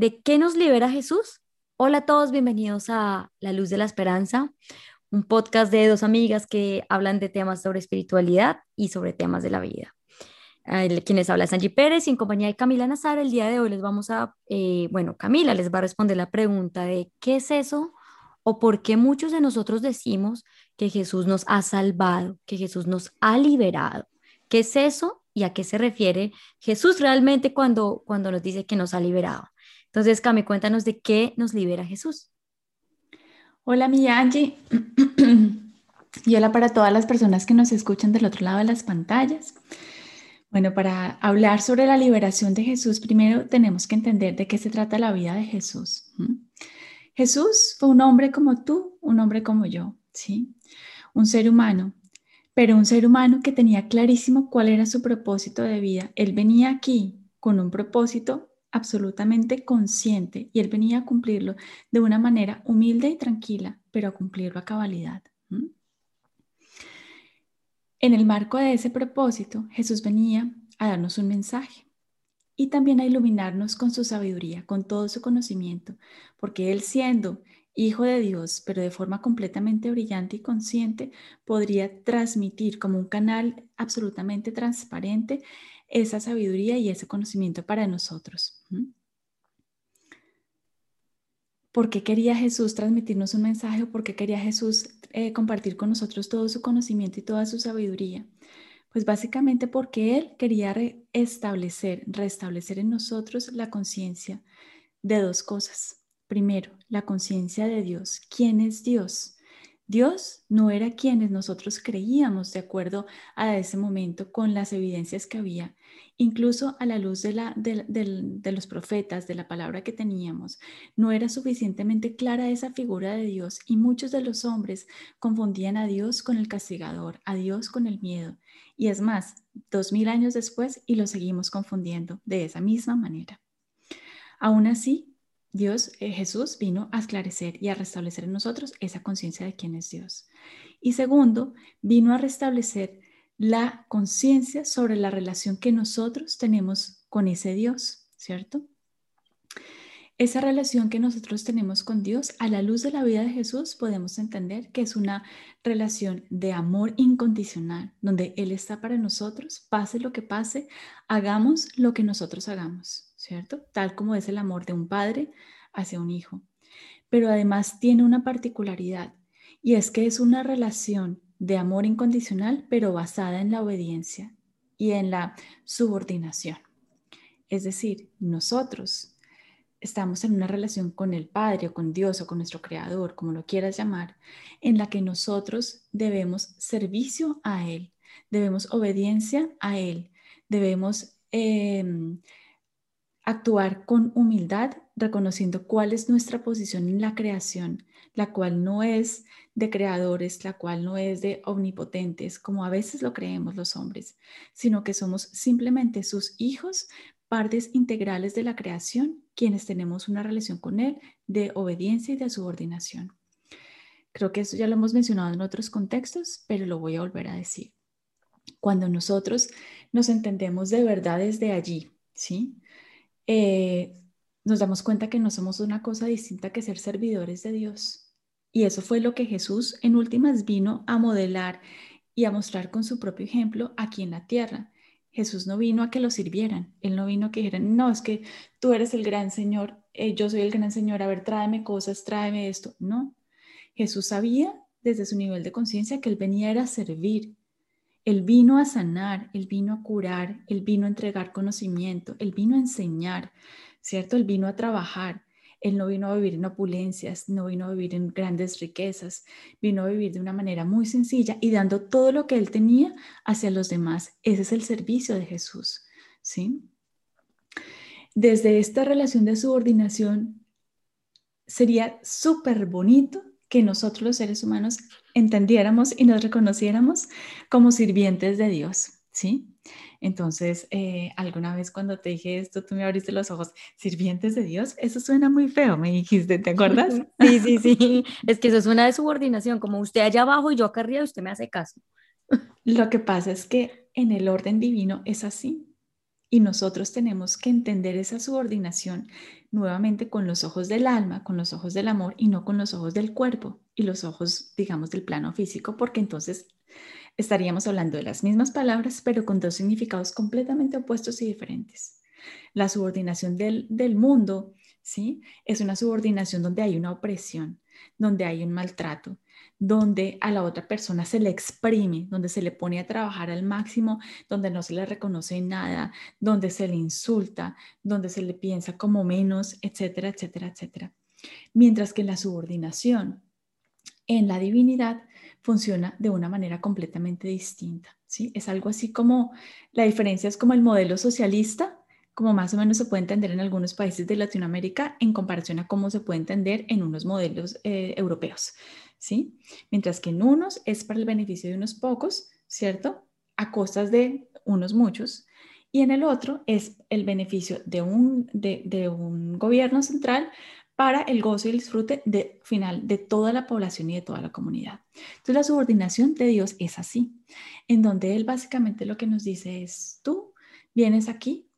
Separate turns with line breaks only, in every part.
¿De qué nos libera Jesús? Hola a todos, bienvenidos a La Luz de la Esperanza, un podcast de dos amigas que hablan de temas sobre espiritualidad y sobre temas de la vida. quienes habla es Angie Pérez y en compañía de Camila Nazar, el día de hoy les vamos a, eh, bueno, Camila les va a responder la pregunta de ¿qué es eso? o por qué muchos de nosotros decimos que Jesús nos ha salvado, que Jesús nos ha liberado. ¿Qué es eso y a qué se refiere Jesús realmente cuando, cuando nos dice que nos ha liberado? Entonces, Cami, cuéntanos de qué nos libera Jesús.
Hola, mi Angie. y hola para todas las personas que nos escuchan del otro lado de las pantallas. Bueno, para hablar sobre la liberación de Jesús, primero tenemos que entender de qué se trata la vida de Jesús. Jesús fue un hombre como tú, un hombre como yo, ¿sí? Un ser humano, pero un ser humano que tenía clarísimo cuál era su propósito de vida. Él venía aquí con un propósito absolutamente consciente y él venía a cumplirlo de una manera humilde y tranquila, pero a cumplirlo a cabalidad. En el marco de ese propósito, Jesús venía a darnos un mensaje y también a iluminarnos con su sabiduría, con todo su conocimiento, porque él siendo hijo de Dios, pero de forma completamente brillante y consciente, podría transmitir como un canal absolutamente transparente esa sabiduría y ese conocimiento para nosotros. ¿Por qué quería Jesús transmitirnos un mensaje por qué quería Jesús eh, compartir con nosotros todo su conocimiento y toda su sabiduría? Pues básicamente porque Él quería restablecer, restablecer en nosotros la conciencia de dos cosas. Primero, la conciencia de Dios. ¿Quién es Dios? Dios no era quienes nosotros creíamos de acuerdo a ese momento con las evidencias que había, incluso a la luz de, los profetas, de la palabra que teníamos. No era suficientemente clara esa figura de Dios y muchos de los hombres confundían a Dios con el castigador, a Dios con el miedo. Y es más, dos mil años después y lo seguimos confundiendo de esa misma manera. Aún así, Dios, eh, Jesús vino a esclarecer y a restablecer en nosotros esa conciencia de quién es Dios. Y segundo, vino a restablecer la conciencia sobre la relación que nosotros tenemos con ese Dios, ¿cierto? Esa relación que nosotros tenemos con Dios, a la luz de la vida de Jesús, podemos entender que es una relación de amor incondicional, donde Él está para nosotros, pase lo que pase, hagamos lo que nosotros hagamos. ¿Cierto? Tal como es el amor de un padre hacia un hijo. Pero además tiene una particularidad y es que es una relación de amor incondicional, pero basada en la obediencia y en la subordinación. Es decir, nosotros estamos en una relación con el Padre o con Dios o con nuestro Creador, como lo quieras llamar, en la que nosotros debemos servicio a Él, debemos obediencia a Él, debemos em, actuar con humildad, reconociendo cuál es nuestra posición en la creación, la cual no es de creadores, la cual no es de omnipotentes, como a veces lo creemos los hombres, sino que somos simplemente sus hijos, partes integrales de la creación, quienes tenemos una relación con Él de obediencia y de subordinación. Creo que eso ya lo hemos mencionado en otros contextos, pero lo voy a volver a decir. Cuando nosotros nos entendemos de verdad desde allí, ¿sí? Eh, nos damos cuenta que no somos una cosa distinta que ser servidores de Dios. Y eso fue lo que Jesús en últimas vino a modelar y a mostrar con su propio ejemplo aquí en la tierra. Jesús no vino a que lo sirvieran, Él no vino a que dijeran, no, es que tú eres el gran Señor, eh, yo soy el gran Señor, a ver, tráeme cosas, tráeme esto. No, Jesús sabía desde su nivel de conciencia que Él venía era a servir, él vino a sanar, Él vino a curar, Él vino a entregar conocimiento, Él vino a enseñar, ¿cierto? Él vino a trabajar. Él no vino a vivir en opulencias, no vino a vivir en grandes riquezas, vino a vivir de una manera muy sencilla y dando todo lo que él tenía hacia los demás. Ese es el servicio de Jesús, ¿sí? Desde esta relación de subordinación, sería súper bonito que nosotros los seres humanos entendiéramos y nos reconociéramos como sirvientes de Dios, ¿sí? Entonces, eh, alguna vez cuando te dije esto, tú me abriste los ojos, sirvientes de Dios, eso suena muy feo, me dijiste, ¿te acuerdas?
Sí, sí, sí, es que eso suena de subordinación, como usted allá abajo y yo acá arriba, usted me hace caso.
Lo que pasa es que en el orden divino es así. Y nosotros tenemos que entender esa subordinación nuevamente con los ojos del alma, con los ojos del amor y no con los ojos del cuerpo y los ojos, digamos, del plano físico, porque entonces estaríamos hablando de las mismas palabras, pero con dos significados completamente opuestos y diferentes. La subordinación del, del mundo, ¿sí? Es una subordinación donde hay una opresión, donde hay un maltrato, donde a la otra persona se le exprime, donde se le pone a trabajar al máximo, donde no se le reconoce nada, donde se le insulta, donde se le piensa como menos, etcétera, etcétera, etcétera. Mientras que la subordinación en la divinidad funciona de una manera completamente distinta. ¿sí? Es algo así como, la diferencia es como el modelo socialista, como más o menos se puede entender en algunos países de Latinoamérica en comparación a cómo se puede entender en unos modelos eh, europeos. ¿Sí? Mientras que en unos es para el beneficio de unos pocos, ¿cierto? A costas de unos muchos. Y en el otro es el beneficio de un, de, un gobierno central para el gozo y el disfrute de, final de toda la población y de toda la comunidad. Entonces la subordinación de Dios es así, en donde Él básicamente lo que nos dice es, tú vienes aquí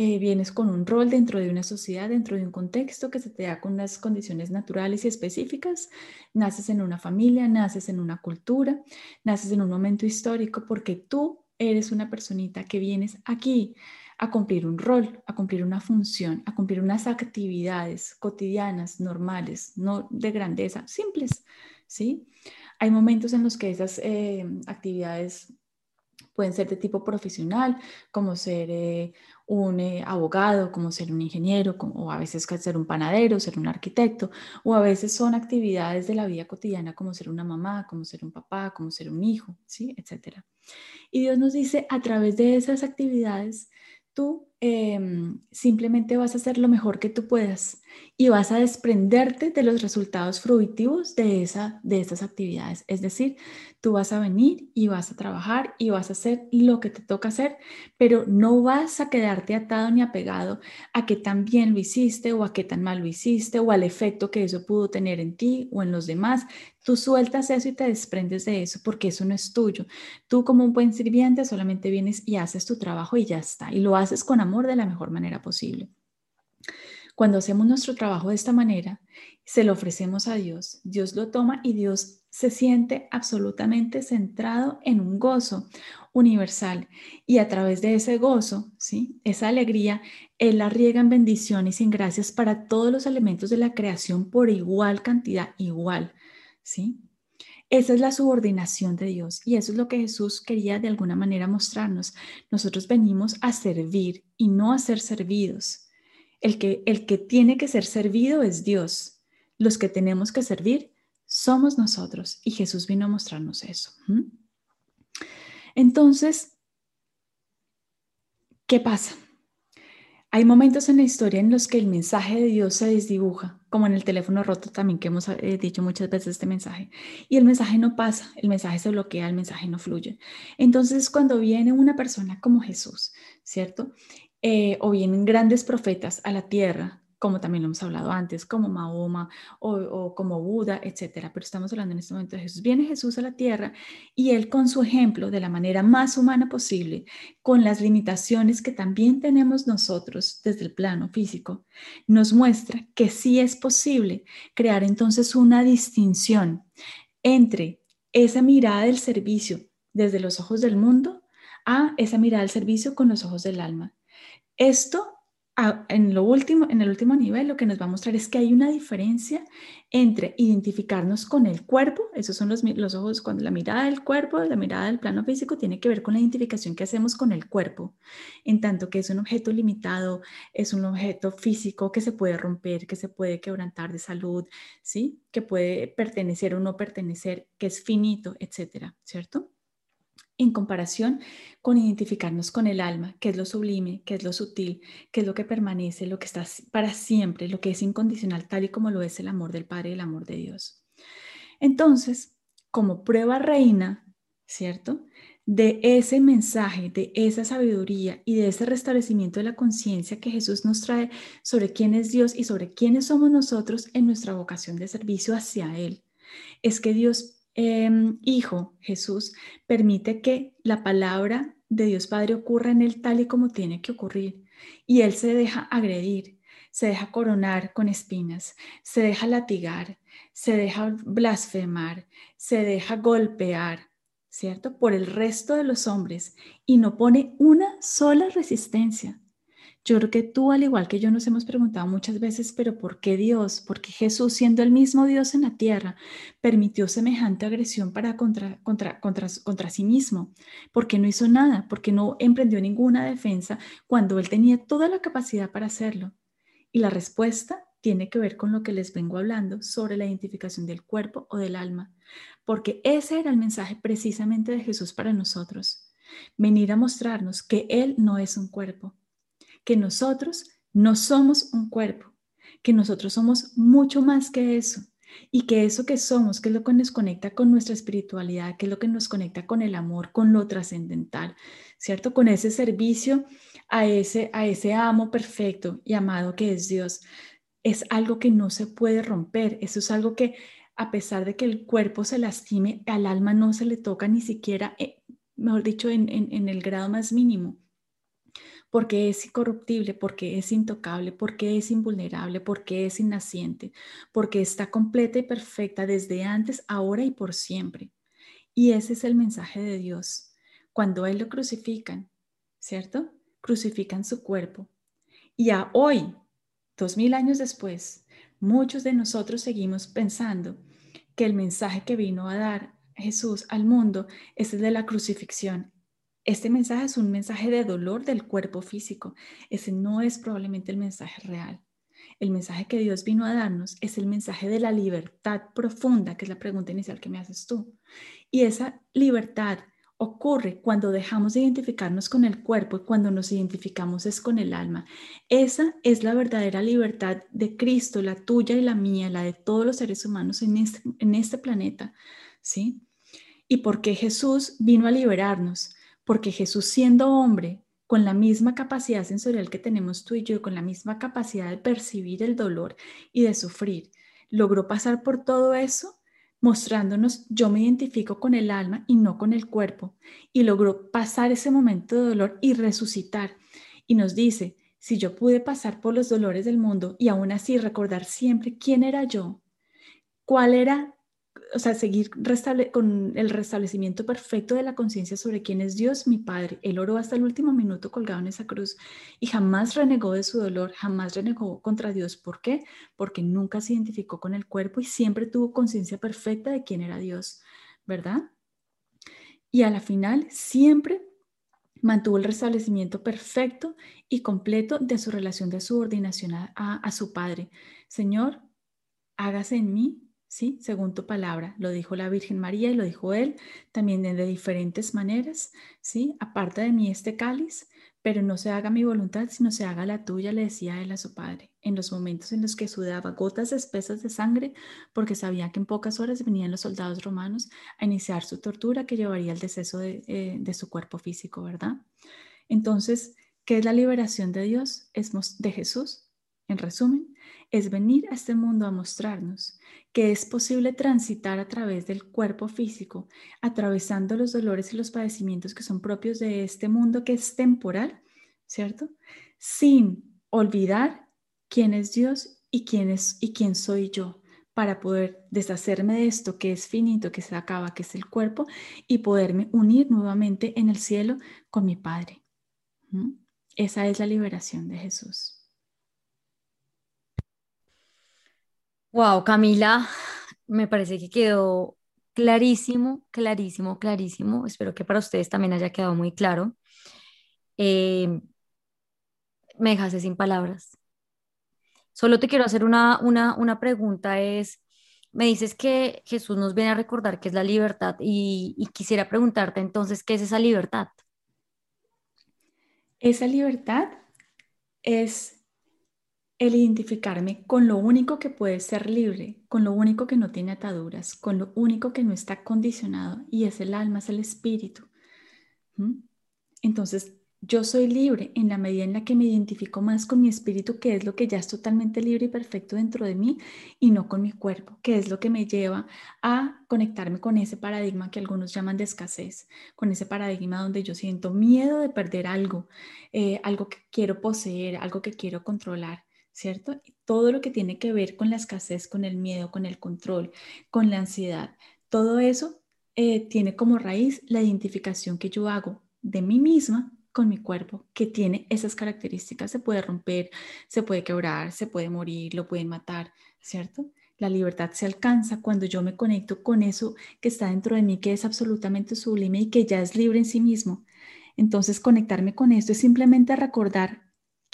eh, vienes con un rol dentro de una sociedad, dentro de un contexto que se te da con unas condiciones naturales y específicas, naces en una familia, naces en una cultura, naces en un momento histórico porque tú eres una personita que vienes aquí a cumplir un rol, a cumplir una función, a cumplir unas actividades cotidianas, normales, no de grandeza, simples, ¿sí? Hay momentos en los que esas eh, actividades pueden ser de tipo profesional, como ser eh, un eh, abogado, como ser un ingeniero, o a veces ser un panadero, ser un arquitecto, o a veces son actividades de la vida cotidiana como ser una mamá, como ser un papá, como ser un hijo, ¿sí? Etcétera. Y Dios nos dice, a través de esas actividades, tú em, simplemente vas a hacer lo mejor que tú puedas y vas a desprenderte de los resultados fruitivos de, esa, de esas actividades. Es decir, tú vas a venir y vas a trabajar y vas a hacer lo que te toca hacer, pero no vas a quedarte atado ni apegado a que tan bien lo hiciste o a qué tan mal lo hiciste o al efecto que eso pudo tener en ti o en los demás. Tú sueltas eso y te desprendes de eso porque eso no es tuyo. Tú como un buen sirviente solamente vienes y haces tu trabajo y ya está. Y lo haces con amor de la mejor manera posible. Cuando hacemos nuestro trabajo de esta manera, se lo ofrecemos a Dios, Dios lo toma y Dios se siente absolutamente centrado en un gozo universal y a través de ese gozo, ¿sí? esa alegría, Él la riega en bendiciones y en gracias para todos los elementos de la creación por igual cantidad, igual. ¿sí? Esa es la subordinación de Dios y eso es lo que Jesús quería de alguna manera mostrarnos. Nosotros venimos a servir y no a ser servidos. El que, el que tiene que ser servido es Dios. Los que tenemos que servir somos nosotros. Y Jesús vino a mostrarnos eso. Entonces, ¿qué pasa? Hay momentos en la historia en los que el mensaje de Dios se desdibuja, como en el teléfono roto también que hemos eh, dicho muchas veces este mensaje, y el mensaje no pasa, el mensaje se bloquea, el mensaje no fluye. Entonces, cuando viene una persona como Jesús, ¿cierto? Eh, o vienen grandes profetas a la tierra, como también lo hemos hablado antes, como Mahoma o, como Buda, etcétera. Pero estamos hablando en este momento de Jesús. Viene Jesús a la tierra y él con su ejemplo, de la manera más humana posible, con las limitaciones que también tenemos nosotros desde el plano físico, nos muestra que sí es posible crear entonces una distinción entre esa mirada del servicio desde los ojos del mundo a esa mirada del servicio con los ojos del alma. Esto, en, lo último, en el último nivel, lo que nos va a mostrar es que hay una diferencia entre identificarnos con el cuerpo, esos son los, los ojos, cuando la mirada del cuerpo, la mirada del plano físico tiene que ver con la identificación que hacemos con el cuerpo, en tanto que es un objeto limitado, es un objeto físico que se puede romper, que se puede quebrantar de salud, ¿sí? Que puede pertenecer o no pertenecer, que es finito, etcétera, ¿cierto? En comparación con identificarnos con el alma, que es lo sublime, que es lo sutil, que es lo que permanece, lo que está para siempre, lo que es incondicional, tal y como lo es el amor del Padre y el amor de Dios. Entonces, como prueba reina, ¿cierto? De ese mensaje, de esa sabiduría y de ese restablecimiento de la conciencia que Jesús nos trae sobre quién es Dios y sobre quiénes somos nosotros en nuestra vocación de servicio hacia Él, es que Dios Em, hijo Jesús permite que la palabra de Dios Padre ocurra en él tal y como tiene que ocurrir. Y él se deja agredir, se deja coronar con espinas, se deja latigar, se deja blasfemar, se deja golpear, ¿cierto? Por el resto de los hombres y no pone una sola resistencia. Yo creo que tú, al igual que yo, nos hemos preguntado muchas veces, pero ¿por qué Dios? ¿Por qué Jesús, siendo el mismo Dios en la tierra, permitió semejante agresión para contra, contra, contra, contra sí mismo? ¿Por qué no hizo nada? ¿Por qué no emprendió ninguna defensa cuando él tenía toda la capacidad para hacerlo? Y la respuesta tiene que ver con lo que les vengo hablando sobre la identificación del cuerpo o del alma, porque ese era el mensaje precisamente de Jesús para nosotros. Venir a mostrarnos que Él no es un cuerpo, que nosotros no somos un cuerpo, que nosotros somos mucho más que eso y que eso que somos, que es lo que nos conecta con nuestra espiritualidad, que es lo que nos conecta con el amor, con lo trascendental, ¿cierto? Con ese servicio a ese, a ese amo perfecto y amado que es Dios. Es algo que no se puede romper, eso es algo que a pesar de que el cuerpo se lastime, al alma no se le toca ni siquiera, eh, mejor dicho, en, en el grado más mínimo porque es incorruptible, porque es intocable, porque es invulnerable, porque es innaciente, porque está completa y perfecta desde antes, ahora y por siempre. Y ese es el mensaje de Dios. Cuando Él lo crucifican, ¿cierto? Crucifican su cuerpo. Y a hoy, dos mil años después, muchos de nosotros seguimos pensando que el mensaje que vino a dar Jesús al mundo es el de la crucifixión, este mensaje es un mensaje de dolor del cuerpo físico. Ese no es probablemente el mensaje real. El mensaje que Dios vino a darnos es el mensaje de la libertad profunda, que es la pregunta inicial que me haces tú. Y esa libertad ocurre cuando dejamos de identificarnos con el cuerpo y cuando nos identificamos es con el alma. Esa es la verdadera libertad de Cristo, la tuya y la mía, la de todos los seres humanos en este, en este planeta. ¿Sí? Y porque Jesús vino a liberarnos porque Jesús siendo hombre, con la misma capacidad sensorial que tenemos tú y yo, con la misma capacidad de percibir el dolor y de sufrir, logró pasar por todo eso mostrándonos yo me identifico con el alma y no con el cuerpo, y logró pasar ese momento de dolor y resucitar. Y nos dice, si yo pude pasar por los dolores del mundo y aún así recordar siempre quién era yo, cuál era o sea, seguir con el restablecimiento perfecto de la conciencia sobre quién es Dios, mi Padre. Él oró hasta el último minuto colgado en esa cruz y jamás renegó de su dolor, jamás renegó contra Dios. ¿Por qué? Porque nunca se identificó con el cuerpo y siempre tuvo conciencia perfecta de quién era Dios, ¿verdad? Y a la final siempre mantuvo el restablecimiento perfecto y completo de su relación de subordinación a, a su Padre. Señor, hágase en mí ¿sí? Según tu palabra, lo dijo la Virgen María y lo dijo él también de diferentes maneras, ¿sí? Aparta de mí este cáliz, pero no se haga mi voluntad, sino se haga la tuya, le decía él a su padre, en los momentos en los que sudaba gotas espesas de sangre, porque sabía que en pocas horas venían los soldados romanos a iniciar su tortura que llevaría al deceso de, eh, de su cuerpo físico, ¿verdad? Entonces, ¿qué es la liberación de Dios? Es de Jesús, en resumen, es venir a este mundo a mostrarnos que es posible transitar a través del cuerpo físico, atravesando los dolores y los padecimientos que son propios de este mundo que es temporal, ¿cierto? Sin olvidar quién es Dios y quién es y quién soy yo para poder deshacerme de esto que es finito, que se acaba, que es el cuerpo y poderme unir nuevamente en el cielo con mi Padre. Esa es la liberación de Jesús.
Wow, Camila, me parece que quedó clarísimo, clarísimo, clarísimo. Espero que para ustedes también haya quedado muy claro. Eh, me dejaste sin palabras. Solo te quiero hacer una, una, una pregunta, es, me dices que Jesús nos viene a recordar que es la libertad y, y quisiera preguntarte entonces, ¿qué es esa libertad?
Esa libertad es el identificarme con lo único que puede ser libre, con lo único que no tiene ataduras, con lo único que no está condicionado y es el alma, es el espíritu. Entonces, yo soy libre en la medida en la que me identifico más con mi espíritu, que es lo que ya es totalmente libre y perfecto dentro de mí, y no con mi cuerpo, que es lo que me lleva a conectarme con ese paradigma que algunos llaman de escasez, con ese paradigma donde yo siento miedo de perder algo, eh, algo que quiero poseer, algo que quiero controlar. ¿Cierto? Todo lo que tiene que ver con la escasez, con el miedo, con el control, con la ansiedad, todo eso eh, tiene como raíz la identificación que yo hago de mí misma con mi cuerpo que tiene esas características. Se puede romper, se puede quebrar, se puede morir, lo pueden matar, ¿cierto? La libertad se alcanza cuando yo me conecto con eso que está dentro de mí, que es absolutamente sublime y que ya es libre en sí mismo. Entonces, conectarme con esto es simplemente recordar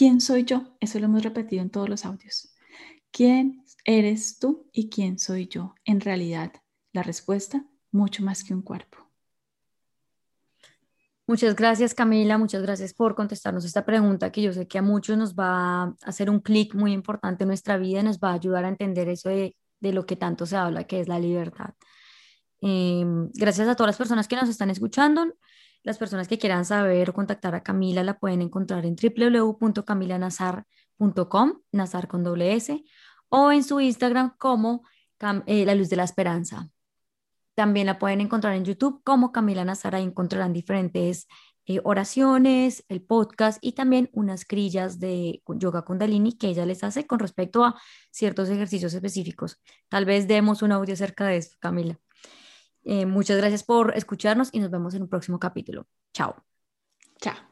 quién soy yo. Eso lo hemos repetido en todos los audios. ¿Quién eres tú y quién soy yo? En realidad, la respuesta, mucho más que un cuerpo.
Muchas gracias Camila, muchas gracias por contestarnos esta pregunta que yo sé que a muchos nos va a hacer un clic muy importante en nuestra vida, nos va a ayudar a entender eso de, lo que tanto se habla, que es la libertad. Em, gracias a todas las personas que nos están escuchando. Las personas que quieran saber o contactar a Camila la pueden encontrar en www.camilanazar.com, Nazar con doble S, o en su Instagram como eh, La Luz de la Esperanza. También la pueden encontrar en YouTube como Camila Nazara y encontrarán diferentes eh, oraciones, el podcast y también unas crillas de yoga kundalini que ella les hace con respecto a ciertos ejercicios específicos. Tal vez demos un audio acerca de esto, Camila. Eh, muchas gracias por escucharnos y nos vemos en un próximo capítulo. Chao. Chao.